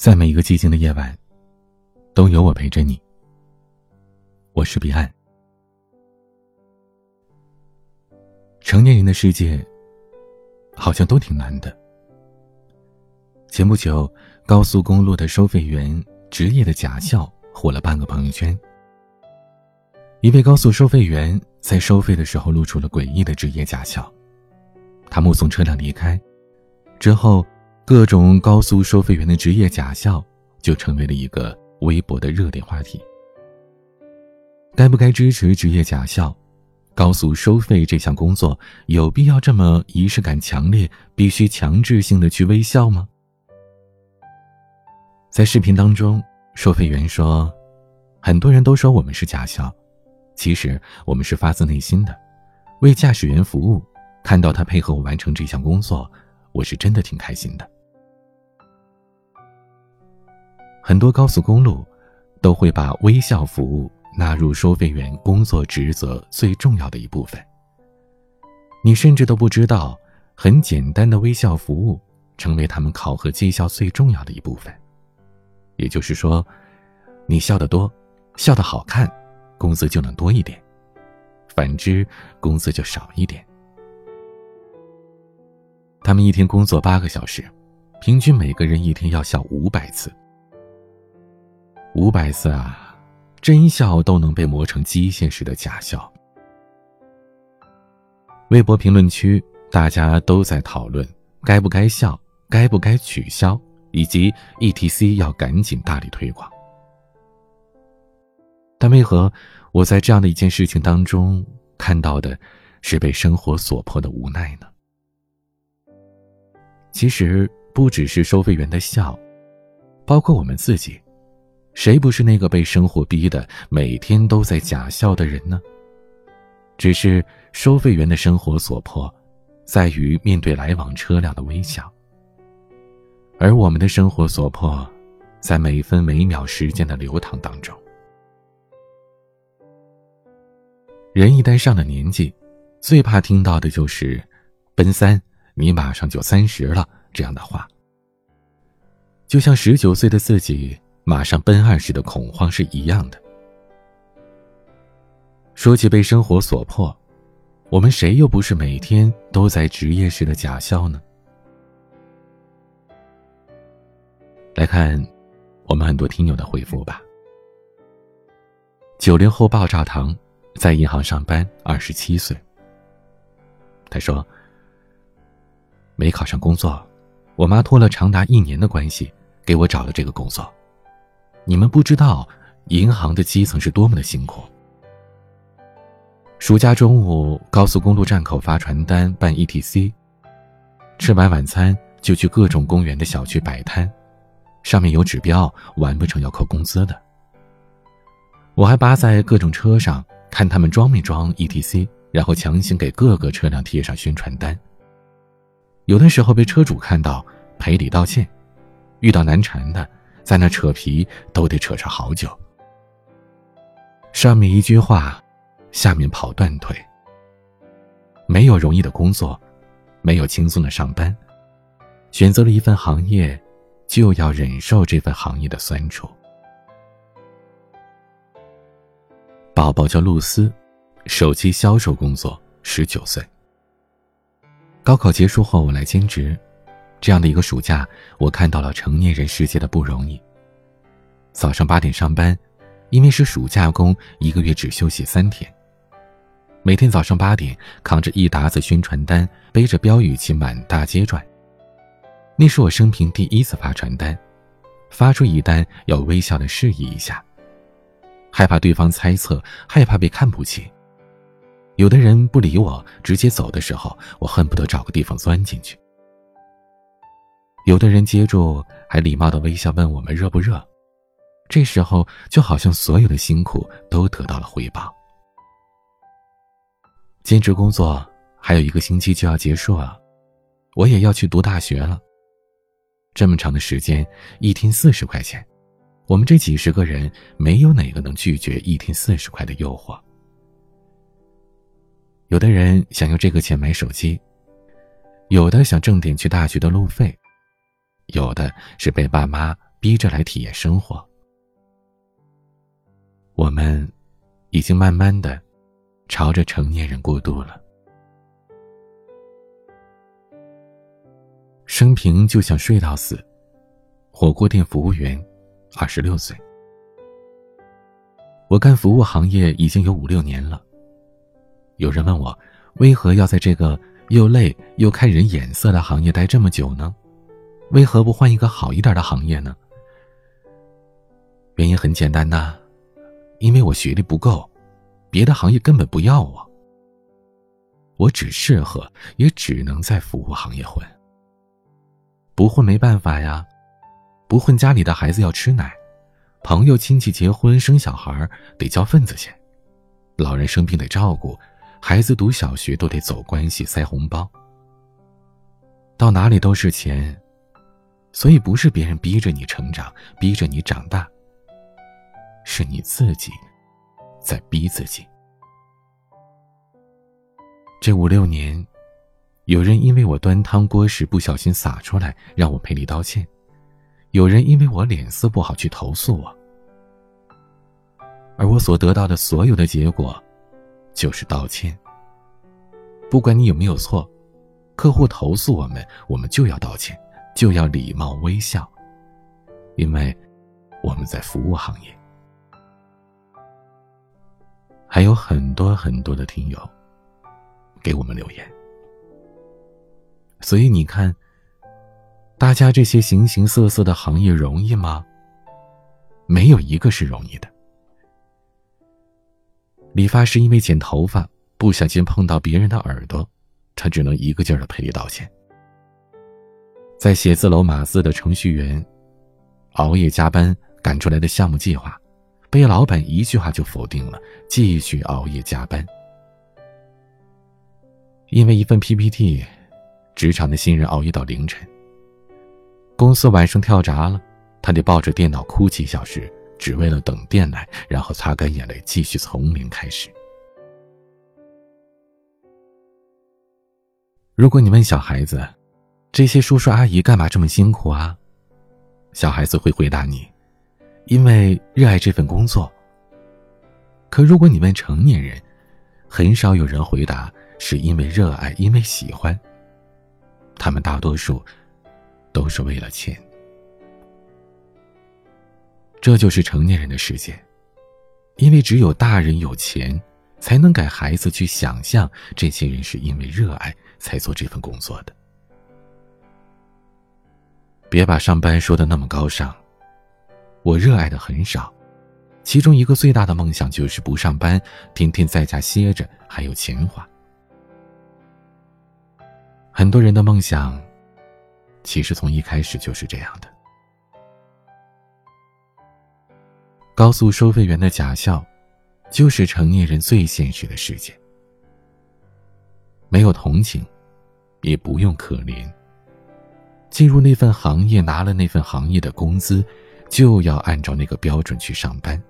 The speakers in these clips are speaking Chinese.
在每一个寂静的夜晚，都有我陪着你。我是彼岸。成年人的世界，好像都挺难的。前不久，高速公路的收费员职业的假笑火了半个朋友圈。一位高速收费员在收费的时候露出了诡异的职业假笑，他目送车辆离开之后。各种高速收费员的职业假笑，就成为了一个微博的热点话题。该不该支持职业假笑？高速收费这项工作有必要这么仪式感强烈，必须强制性的去微笑吗？在视频当中，收费员说：“很多人都说我们是假笑，其实我们是发自内心的，为驾驶员服务。看到他配合我完成这项工作，我是真的挺开心的。”很多高速公路都会把微笑服务纳入收费员工作职责最重要的一部分。你甚至都不知道，很简单的微笑服务成为他们考核绩效最重要的一部分。也就是说，你笑得多，笑得好看，工资就能多一点；反之，工资就少一点。他们一天工作八个小时，平均每个人一天要笑五百次。五百次啊，真笑都能被磨成机械式的假笑。微博评论区大家都在讨论该不该笑，该不该取消，以及 ETC 要赶紧大力推广。但为何我在这样的一件事情当中看到的是被生活所迫的无奈呢？其实不只是收费员的笑，包括我们自己。谁不是那个被生活逼得每天都在假笑的人呢？只是收费员的生活所迫，在于面对来往车辆的微笑，而我们的生活所迫，在每分每秒时间的流淌当中。人一旦上了年纪，最怕听到的就是“奔三，你马上就三十了”这样的话，就像十九岁的自己。马上奔二时的恐慌是一样的。说起被生活所迫，我们谁又不是每天都在职业式的假笑呢？来看我们很多听友的回复吧。九零后爆炸糖在银行上班，二十七岁。他说：“没考上工作，我妈托了长达一年的关系给我找了这个工作。”你们不知道，银行的基层是多么的辛苦。暑假中午，高速公路站口发传单办 ETC，吃完晚餐就去各种公园的小区摆摊，上面有指标，完不成要扣工资的。我还扒在各种车上看他们装没装 ETC，然后强行给各个车辆贴上宣传单。有的时候被车主看到，赔礼道歉；遇到难缠的。在那扯皮都得扯上好久，上面一句话，下面跑断腿。没有容易的工作，没有轻松的上班，选择了一份行业，就要忍受这份行业的酸楚。宝宝叫露丝，手机销售工作，十九岁。高考结束后，我来兼职。这样的一个暑假，我看到了成年人世界的不容易。早上八点上班，因为是暑假工，一个月只休息三天。每天早上八点，扛着一沓子宣传单，背着标语去满大街转。那是我生平第一次发传单，发出一单要微笑的示意一下，害怕对方猜测，害怕被看不起。有的人不理我，直接走的时候，我恨不得找个地方钻进去。有的人接住，还礼貌的微笑问我们热不热，这时候就好像所有的辛苦都得到了回报。兼职工作还有一个星期就要结束了，我也要去读大学了。这么长的时间，一天四十块钱，我们这几十个人没有哪个能拒绝一天四十块的诱惑。有的人想用这个钱买手机，有的想挣点去大学的路费。有的是被爸妈逼着来体验生活。我们已经慢慢的朝着成年人过渡了。生平就想睡到死，火锅店服务员，二十六岁。我干服务行业已经有五六年了。有人问我，为何要在这个又累又看人眼色的行业待这么久呢？为何不换一个好一点的行业呢？原因很简单呐。因为我学历不够，别的行业根本不要我。我只适合，也只能在服务行业混。不混没办法呀，不混家里的孩子要吃奶，朋友亲戚结婚生小孩得交份子钱，老人生病得照顾，孩子读小学都得走关系塞红包。到哪里都是钱，所以不是别人逼着你成长，逼着你长大。是你自己在逼自己。这五六年，有人因为我端汤锅时不小心洒出来，让我赔礼道歉；有人因为我脸色不好去投诉我，而我所得到的所有的结果，就是道歉。不管你有没有错，客户投诉我们，我们就要道歉，就要礼貌微笑，因为我们在服务行业。还有很多很多的听友给我们留言，所以你看，大家这些形形色色的行业容易吗？没有一个是容易的。理发师因为剪头发不小心碰到别人的耳朵，他只能一个劲儿的赔礼道歉。在写字楼码字的程序员，熬夜加班赶出来的项目计划。被老板一句话就否定了，继续熬夜加班。因为一份 PPT，职场的新人熬夜到凌晨。公司晚上跳闸了，他得抱着电脑哭几小时，只为了等电来，然后擦干眼泪，继续从零开始。如果你问小孩子，这些叔叔阿姨干嘛这么辛苦啊？小孩子会回答你。因为热爱这份工作。可如果你问成年人，很少有人回答是因为热爱，因为喜欢。他们大多数都是为了钱。这就是成年人的世界，因为只有大人有钱，才能给孩子去想象这些人是因为热爱才做这份工作的。别把上班说的那么高尚。我热爱的很少，其中一个最大的梦想就是不上班，天天在家歇着，还有钱花。很多人的梦想，其实从一开始就是这样的。高速收费员的假笑，就是成年人最现实的世界。没有同情，也不用可怜。进入那份行业，拿了那份行业的工资。就要按照那个标准去上班，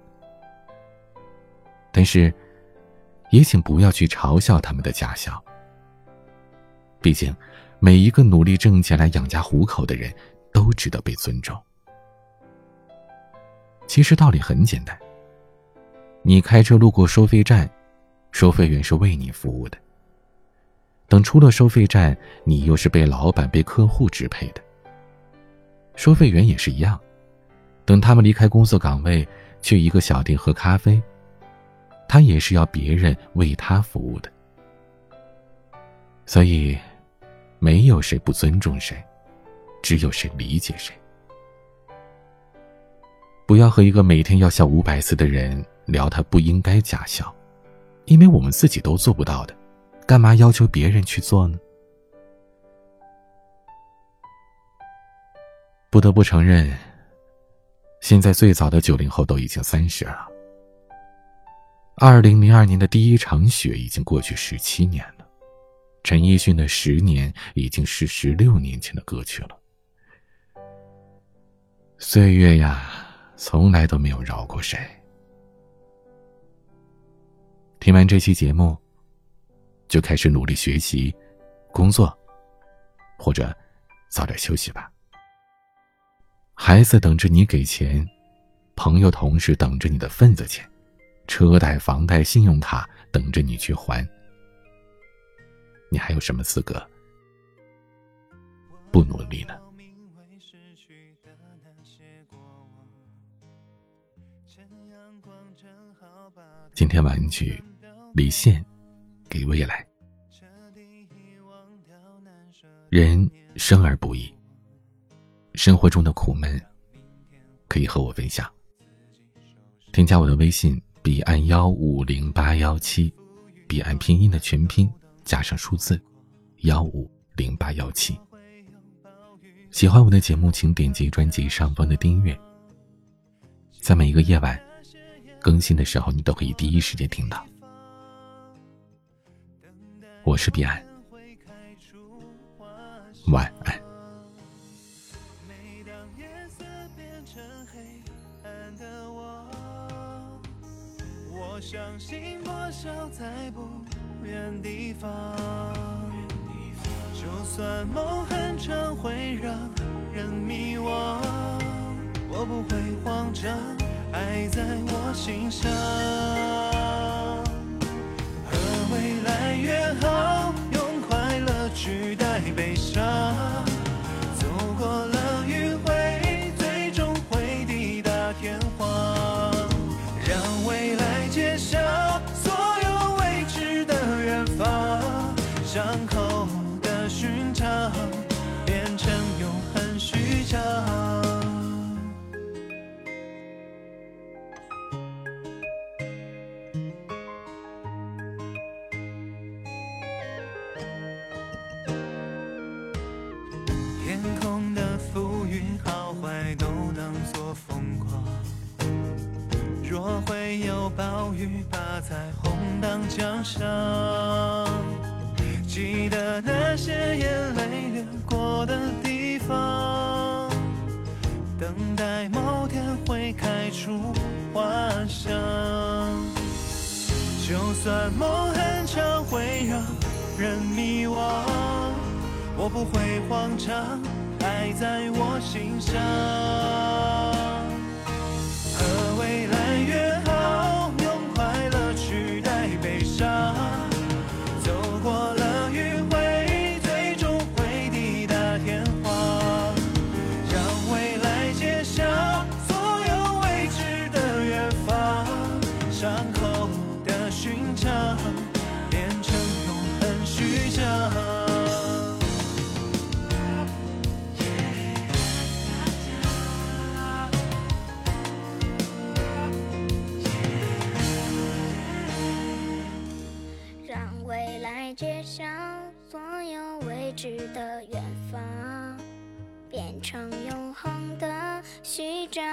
但是，也请不要去嘲笑他们的假笑。毕竟，每一个努力挣钱来养家糊口的人，都值得被尊重。其实道理很简单，你开车路过收费站，收费员是为你服务的。等出了收费站，你又是被老板、被客户支配的。收费员也是一样。等他们离开工作岗位，去一个小店喝咖啡，他也是要别人为他服务的。所以，没有谁不尊重谁，只有谁理解谁。不要和一个每天要笑五百次的人聊他不应该假笑，因为我们自己都做不到的，干嘛要求别人去做呢？不得不承认。现在最早的九零后都已经三十了。二零零二年的第一场雪已经过去十七年了，陈奕迅的《十年》已经是十六年前的歌曲了。岁月呀，从来都没有饶过谁。听完这期节目，就开始努力学习、工作，或者早点休息吧。孩子等着你给钱，朋友同事等着你的份子钱，车贷、房贷、信用卡等着你去还。你还有什么资格不努力呢？今天晚曲，李现给未来。人生而不易，生活中的苦闷可以和我分享。添加我的微信：彼岸幺五零八幺七，彼岸拼音的全拼加上数字幺五零八幺七。喜欢我的节目，请点击专辑上方的订阅，在每一个夜晚。更新的时候，你都可以第一时间听到。我是彼岸，晚安。相信破晓在不远地方，就算梦很长会让人迷惘，我不会慌张。爱在我心上，暴雨把彩虹挡江上，记得那些眼泪流过的地方，等待某天会开出花香。就算梦很长会让人迷惘，我不会慌张，爱在我心上。和未来约街上所有未知的远方，变成永恒的序章。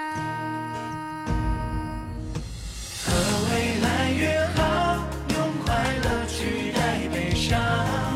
和未来约好，用快乐取代悲伤。